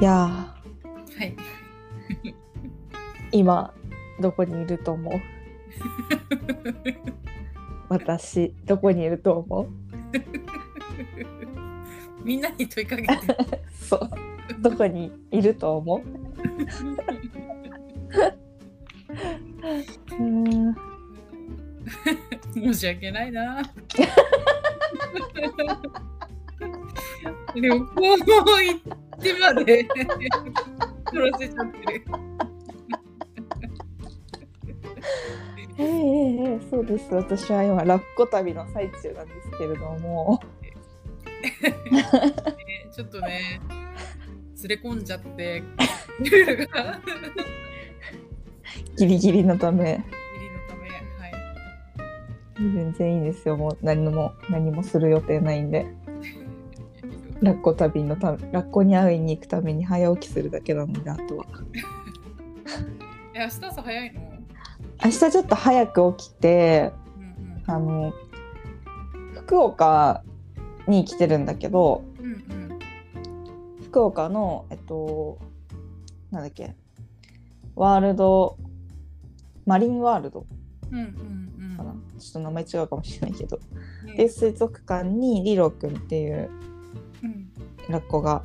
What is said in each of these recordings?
いやはい。ー今どこにいると思う？私どこにいると思う？みんなに問いかけて。そうどこにいると思う？うーん申し訳ないな。旅行行ってまで取らせちゃってる。ええええそうです。私は今ラッコ旅の最中なんですけれども。ねちょっとね、連れ込んじゃって、ルールが。ギリギリのため。ギリのため、はい。全然いいんですよ。もう何も何もする予定ないんでラッコ旅のためラッコに会いに行くために早起きするだけなのであとは え、明日朝早いの？明日ちょっと早く起きてうんあの福岡に来てるんだけどうん。うんうん。福岡のえっとなんだっけワールドマリンワールドうんうんかな、ちょっと名前違うかもしれないけど、うん。で水族館にリロくんっていううんラッコが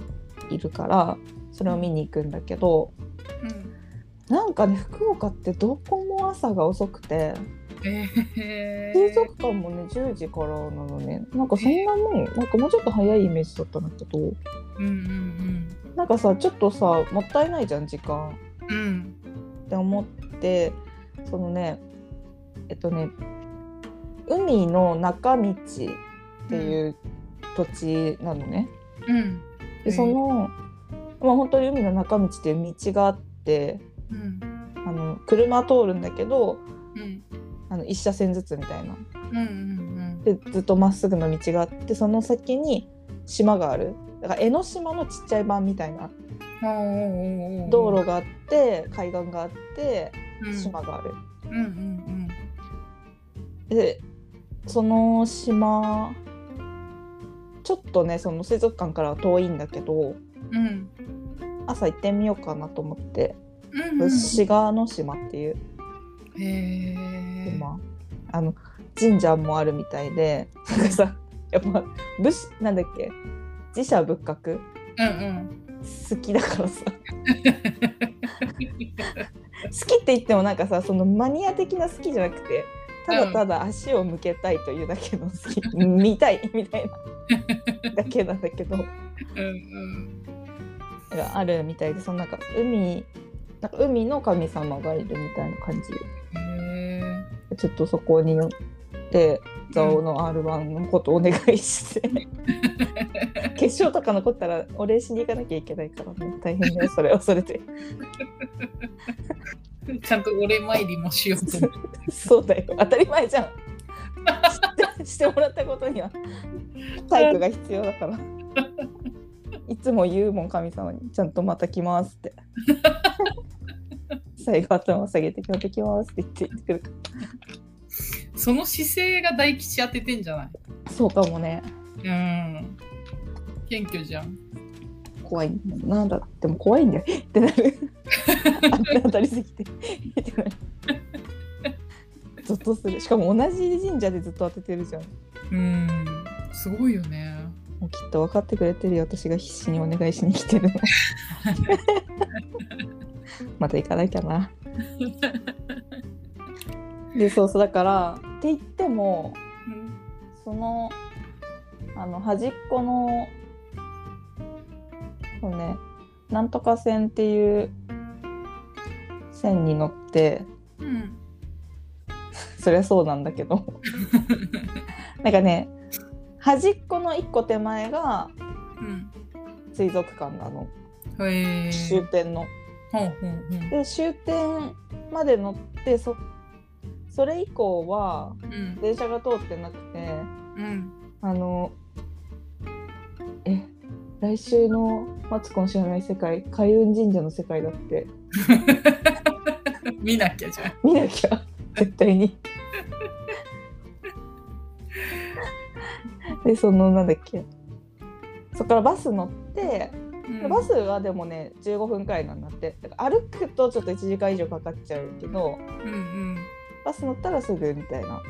いるからそれを見に行くんだけどうん。なんかね福岡ってどこも朝が遅くてえー、水族館もね10時からなのねなんかそんなもんなんかもうちょっと早いイメージだったんだけどうんうんなんかさちょっとさもったいないじゃん時間うん。うん。って思ってそのねえっとね海の中道っていう土地なのね。うん。でその、まあ、本当に海の中道っていう道があってうん。あの車通るんだけどうん。あの一車線ずつみたいな。うんうんでずっとまっすぐの道があってその先に島があるだから江ノ島のちっちゃい版みたいなうん。道路があって海岸があってうん島がある。うんうんでその島ちょっとねその水族館からは遠いんだけどうん。うん。朝行ってみようかなと思って、うんうん。志賀の島っていう。島、あの神社もあるみたいでなんかさやっぱ武士なんだっけ？自社仏閣？うんうん。好きだからさ好きって言ってもなんかさそのマニア的な好きじゃなくてただただ足を向けたいというだけの好き、見たいみたいな だけなんだけど。うんうん。があるみたいでそのなんか海なんか海の神様がいるみたいな感じ。ちょっとそこに寄って蔵王の R1 のことお願いして、決勝とか残ったらお礼しに行かなきゃいけないからね。大変だよそれはそれで。ちゃんとお礼参りもしようと思って。そうだよ。当たり前じゃん してもらったことには体育が必要だから。いつも言うもん神様にちゃんとまた来ますって。最後頭下げてまた来ますって言って言ってくるかその姿勢が大吉当ててんじゃない？らそうかもね。うん。謙虚じゃん。怖い。んだよなんだでも怖いんだよ。ってなる。当たりすぎて。ってなるゾッとするしかも同じ神社でずっと当ててるじゃんうん。すごいよね。もうきっと分かってくれてるよ私が必死にお願いしに来てるの また行かなきゃなでそうそうだからって言ってもうんそのあの端っこのそうねなんとか線っていう線に乗ってうん。そりゃそうなんだけど なんかね端っこの一個手前がうん。水族館なのへえ。終点の。ほうほうほう。で終点まで乗ってそそれ以降はうん。電車が通ってなくてうん。あのえ来週の「マツコの知らない世界」開運神社の世界だって 見なきゃじゃん。見なきゃ 絶対に。でそのなんだっけそこからバス乗ってうんバスはでもね15分くらいなんだって歩くとちょっと1時間以上かかっちゃうけどうんうん。バス乗ったらすぐみたいな。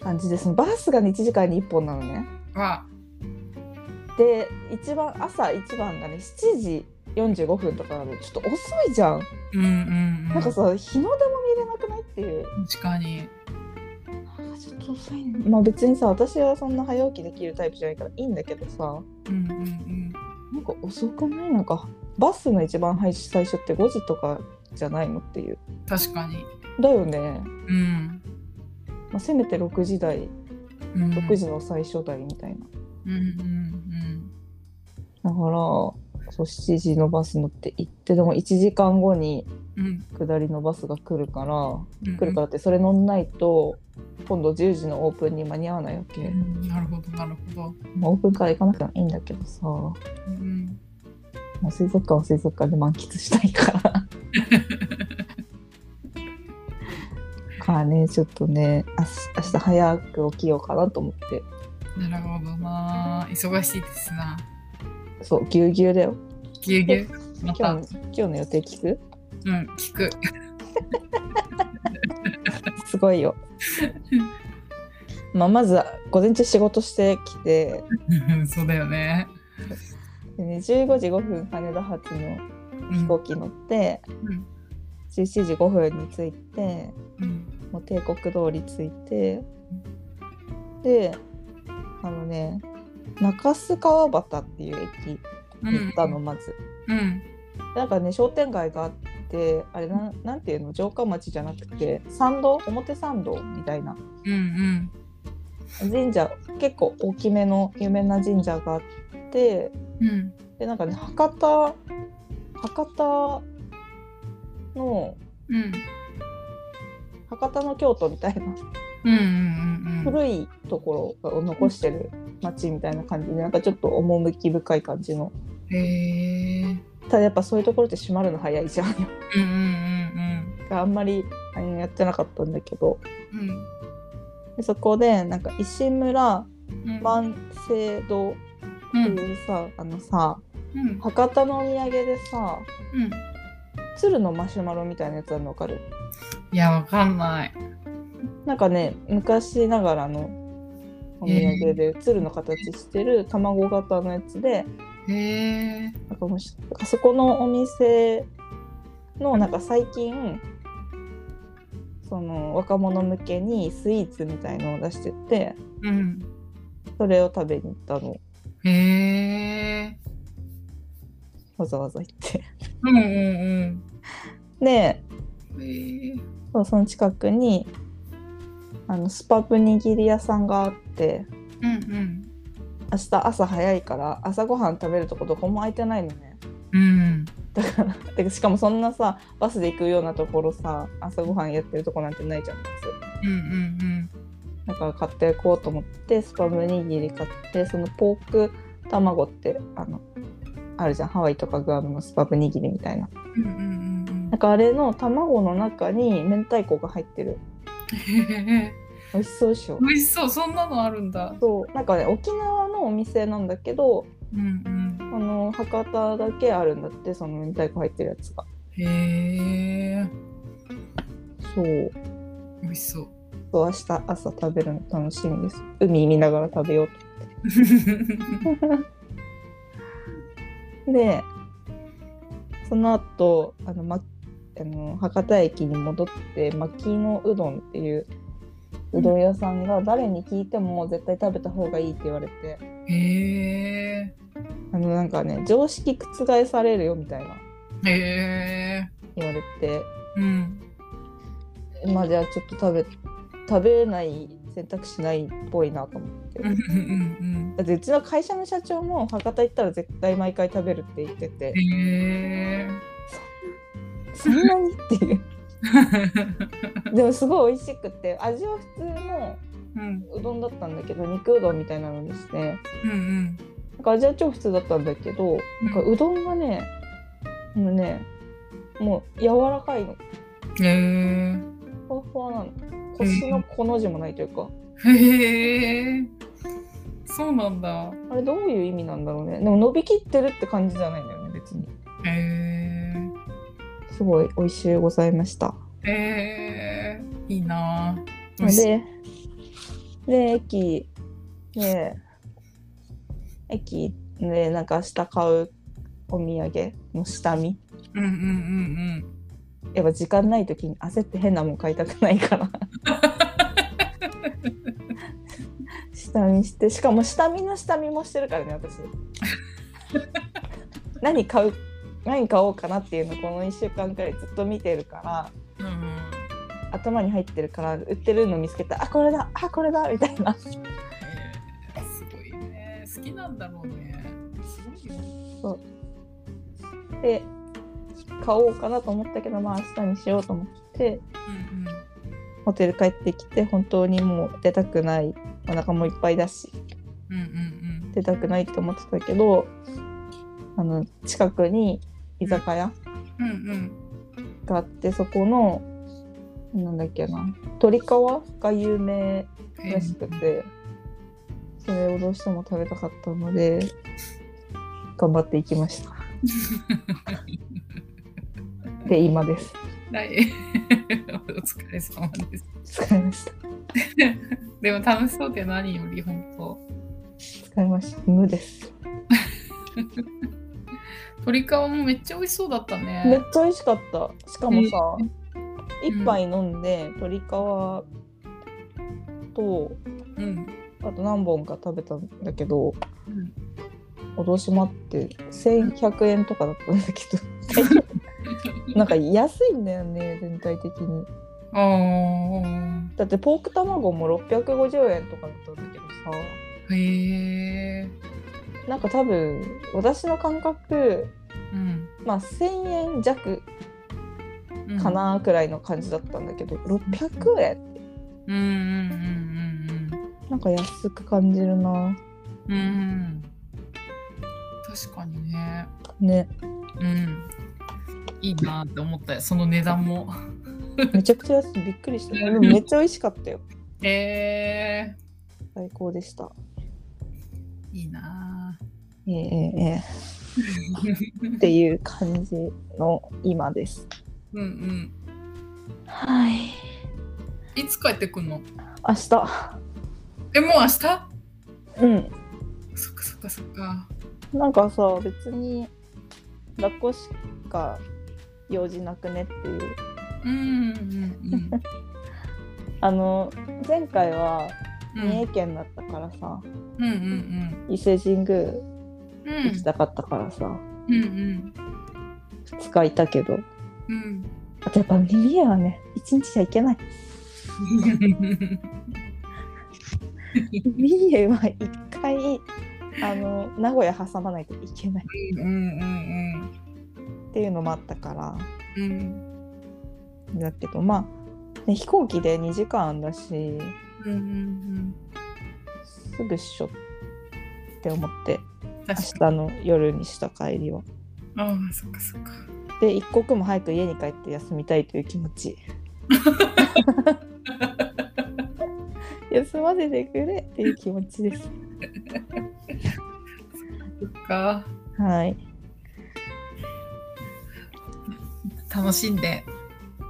感じでそのバスがね1時間に1本なのねわ。で一番朝一番がね7時45分とかなのちょっと遅いじゃん、うんうんうん。なんかさ日の出も見れなくないっていう。確かに。あちょっと遅い。ねまあ別にさ私はそんな早起きできるタイプじゃないからいいんだけどさ。うんうんうん。なんか遅くない？なんかバスの一番最初って5時とかじゃないのっていう。確かに。だよね、うん。まあ、せめて6時台。うん、6時の最初台みたいな、うんうん。だからそう7時のバス乗って行ってでも1時間後に。下りのバスが来るから、うん来るからってそれ乗んないと今度10時のオープンに間に合わないわけ、うんなるほどなるほど。まあ、オープンから行かなくてもいいんだけどさ、うん。まあ、水族館は水族館で満喫したいからからねちょっとねあす明日早く起きようかなと思ってなるほどな。忙しいですな。そうぎゅうぎゅうだよ。ぎゅうぎゅう。今日の今日の予定聞く？うん、聞く。すごいよ。まあまず午前中仕事してきて。そうだよね。で、ね、15時5分羽田発のうん。飛行機乗って、うん。17時5分に着いてうん。もう帝国通り着いて。であのね中須川端っていう駅に行ったの、まずうん。なんかね商店街があってあれなんなんていうの？城下町じゃなくて参道？表参道みたいなうんうん。神社結構大きめの有名な神社があってうん。でなんかね博多博多のうん。博多の京都みたいな。古いところを残してる町みたいな感じでなんかちょっと趣深い感じのへえ。ただやっぱそういうところって閉まるの早いじゃんうんうんうんあんまりやってなかったんだけどうん。でそこでなんか石村うん。万世堂っうんていうさ、あのさうん博多のお土産でさうん。鶴のマシュマロみたいなやつあるの分かる？いや、わかんない。なんかね昔ながらのお土産で鶴の形してる卵型のやつでへえ。なんかもしそこのお店のなんか最近その若者向けにスイーツみたいのを出しててうん。それを食べに行ったのへえ。わざわざ行ってうんうんでうん。へえ。そうその近くにあのスパム握り屋さんがあってうんうん。明日朝早いから朝ごはん食べるとこどこも空いてないのねうん。だからでしかもそんなさバスで行くようなところさ朝ごはんやってるとこなんてないじゃんバスうんうんだから買っていこうと思ってスパム握り買ってそのポーク卵ってあのあるじゃんハワイとかグアムのスパム握りみたいなうん。うんうんうんなんかあれの卵の中に明太子が入ってる。美味しそうでしょ？美味しそう。そんなのあるんだ。そうなんかね沖縄のお店なんだけどうんうん。あの博多だけあるんだってその明太子入ってるやつがへえ。そう美味しそう。そう明日朝食べるの楽しみです海見ながら食べようと でその後あの、ま、あの博多駅に戻って牧野うどんっていううどん屋さんが誰に聞いても絶対食べた方がいいって言われてへえ。あのなんかね常識覆されるよみたいなへえ。言われてうん。まあじゃあちょっと食べ食べない選択肢ないっぽいなと思ってうんうんうんだってうちの会社の社長も博多行ったら絶対毎回食べるって言っててうん。へえ。そんなにっていう。でもすごい美味しくて味は普通のうん。うどんだったんだけど肉うどんみたいなのにして。うんうん。なんか味は超普通だったんだけどなんかうどんがねもうねもう柔らかいの。へえ。ふわふわなの。腰のこの字もないというか。へえ。そうなんだ。あれどういう意味なんだろうね。でも伸びきってるって感じじゃないんだよね別に。へえすごい美味しゅうございました。ー。えー、いいな。ぁ。でで駅で駅でなんか明日買うお土産の下見。うんうんうん。やっぱ時間ない時に焦って変なもん買いたくないから。下見してしかも下見の下見もしてるからね私。何買う何買おうかなっていうのこの1週間くらいずっと見てるからうん。うんうん。頭に入ってるから売ってるの見つけたあこれだあこれだみたいなえーすごいね。好きなんだろうね。すごいよ。で買おうかなと思ったけどまあ明日にしようと思ってうんうん。ホテル帰ってきて本当にもう出たくないお腹もいっぱいだしうんうん出たくないって思ってたけどあの近くに居酒屋？うん。うんうん。があってそこのなんだっけな鶏皮が有名らしくてそれをどうしても食べたかったので頑張っていきました で今ですはい。お疲れ様です。使いました でも楽しそうで何より本当。使いました無です 鶏皮もめっちゃ美味しそうだっためっね。ちゃ美味しかった。しかもさうん。一杯飲んで鶏皮とうん。あと何本か食べたんだけどうん。脅しまって1100円とかだったんだけど。なんか安いんだよね全体的に。だってポーク卵も650円とかだったんだけどさ。へえ。なんか多分私の感覚うん。まあ1000円弱うんか。なくらいの感じだったんだけど、600円？うんうんうんなんか安く感じるなうんうん。うん。確かにね。ねうん。いいなって思ったよ。その値段も。めちゃくちゃ安いびっくりしたでもめっちゃ美味しかったよへえ。最高でしたいいなええええ。ええっていう感じの今です。うんうん。はい。いつ帰ってくんの？明日。え、もう明日？うん。そっかそっかそっか。なんかさ別に抱っこしか用事なくねっていう。うんうんうん あの前回はうん。三重県だったからさ、うんうん伊勢神宮うん。うん行きたかったからさ、うんうん。2日いたけど。うん。あとやっぱ三重はね1日じゃいけない。三重は1回あの名古屋挟まないといけない。うんうんっていうのもあったから。うん。うん。だけどまあ、ね、飛行機で2時間だしうんうんすぐっしょって思って。うん。明日の夜にした帰りは。に。ああ、そっかそっか。で一刻も早く家に帰って休みたいという気持ち休ませてくれっていう気持ちですそっか。はい楽しんで。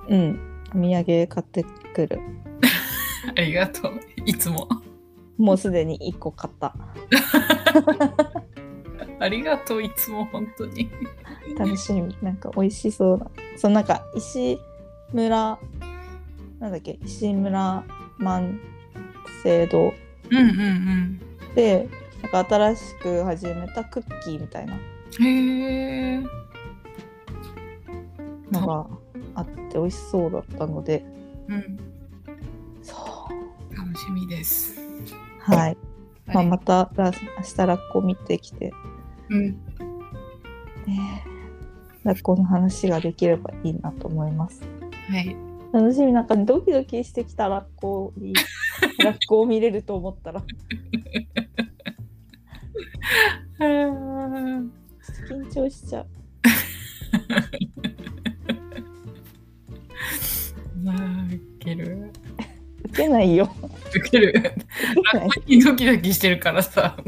うんお土産買ってくる ありがとう。いつも。もうすでに1個買った ありがとう、いつも本当に。楽しみ。なんか美味しそうなそのなんか石村なんだっけ？石村万世堂。うんうんでなんか新しく始めたクッキーみたいな。のがあって美味しそうだったので。うん。そう。楽しみです。はい、まあ、はい。またラ明日ラッコ見てきて、うん。ね、ラッコの話ができればいいなと思いますはい。楽しみなんかドキドキしてきたラッコにラッコを見れると思ったら緊張しちゃうまあ、ウケる。受けないよウケる。ないドキドキしてるからさ。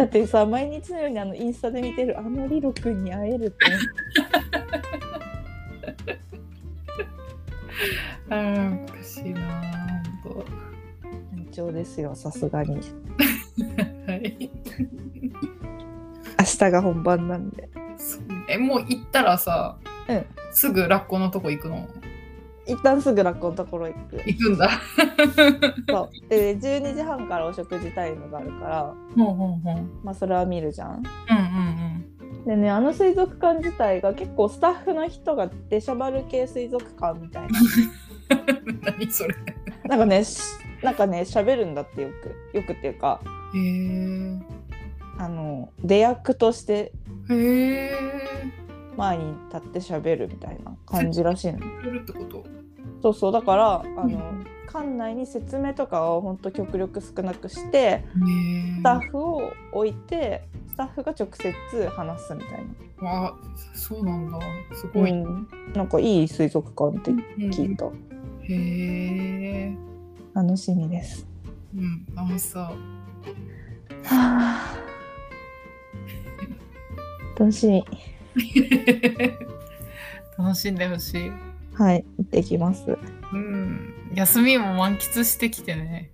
だってさ毎日のようにあのインスタで見てるあのリロくんに会えるって。あーおかしいなほん緊張ですよさすがに。と。はい。明日が本番なんで。え、もう行ったらさ、うん。すぐラッコのとこ行くの？一旦すぐラッコのところ行く。行くんだ。そう。で12時半からお食事タイムがあるからほうほうほう。まあそれは見るじゃん。うんうんでねあの水族館自体が結構スタッフの人が出しゃばる系水族館みたいな。うん。何それ。なんかねしなんかね喋るんだってよく。よくっていうかへえ。あの出役としてへえ。前に立って喋るみたいな感じらしいの。来るってことそうそうだからあの、うん館内に説明とかをほんと極力少なくしてスタッフを置いてスタッフが直接話すみたいな、あ、そうなんだ。すごい。うん、なんかいい水族館って聞いた、へえ。楽しみですうん、楽しそう。はあ楽しみ 楽しんでほしい。はい行ってきますうん。休みも満喫してきてね。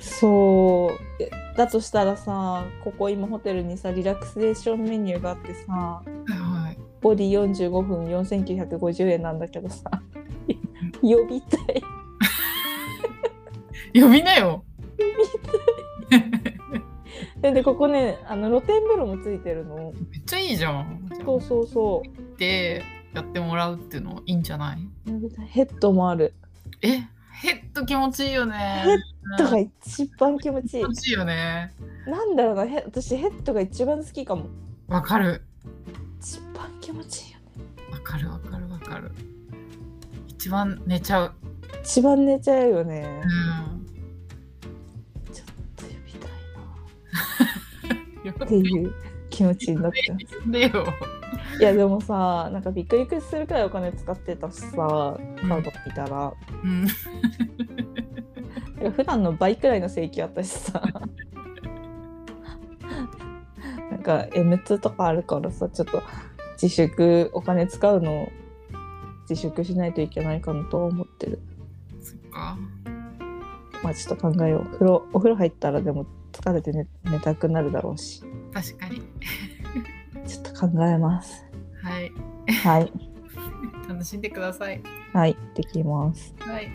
そうえだとしたらさここ今ホテルにさリラクセーションメニューがあってさはいはい。ボディ45分4950円なんだけどさ呼びたい 呼びなよ。ででここねあの露天風呂もついてるのめっちゃいいじゃん。そうそうそでやってもらうっていうのいいんじゃない？ヘッドもある。え？ヘッド気持ちいいよね。ヘッドが一番気持ちいい。気持ちいいよね。なんだろうな。ヘ私ヘッドが一番好きかも。わかる。一番気持ちいいよね。わかるわかるわかる。一番寝ちゃう。一番寝ちゃうよね。うん。ちょっと呼びたいな。っていう気持ちになってます呼んでよ。いやでもさなんかびっくりするくらいお金使ってたしさカード見たら、うん。いや普段の倍くらいの請求あったしさなんか M2 とかあるからさちょっと自粛お金使うの自粛しないといけないかなとは思ってるそっか。まあちょっと考えよう風呂お風呂入ったらでも疲れて寝寝たくなるだろうし確かに。考えますはい。はい 楽しんでください。はいできますはい。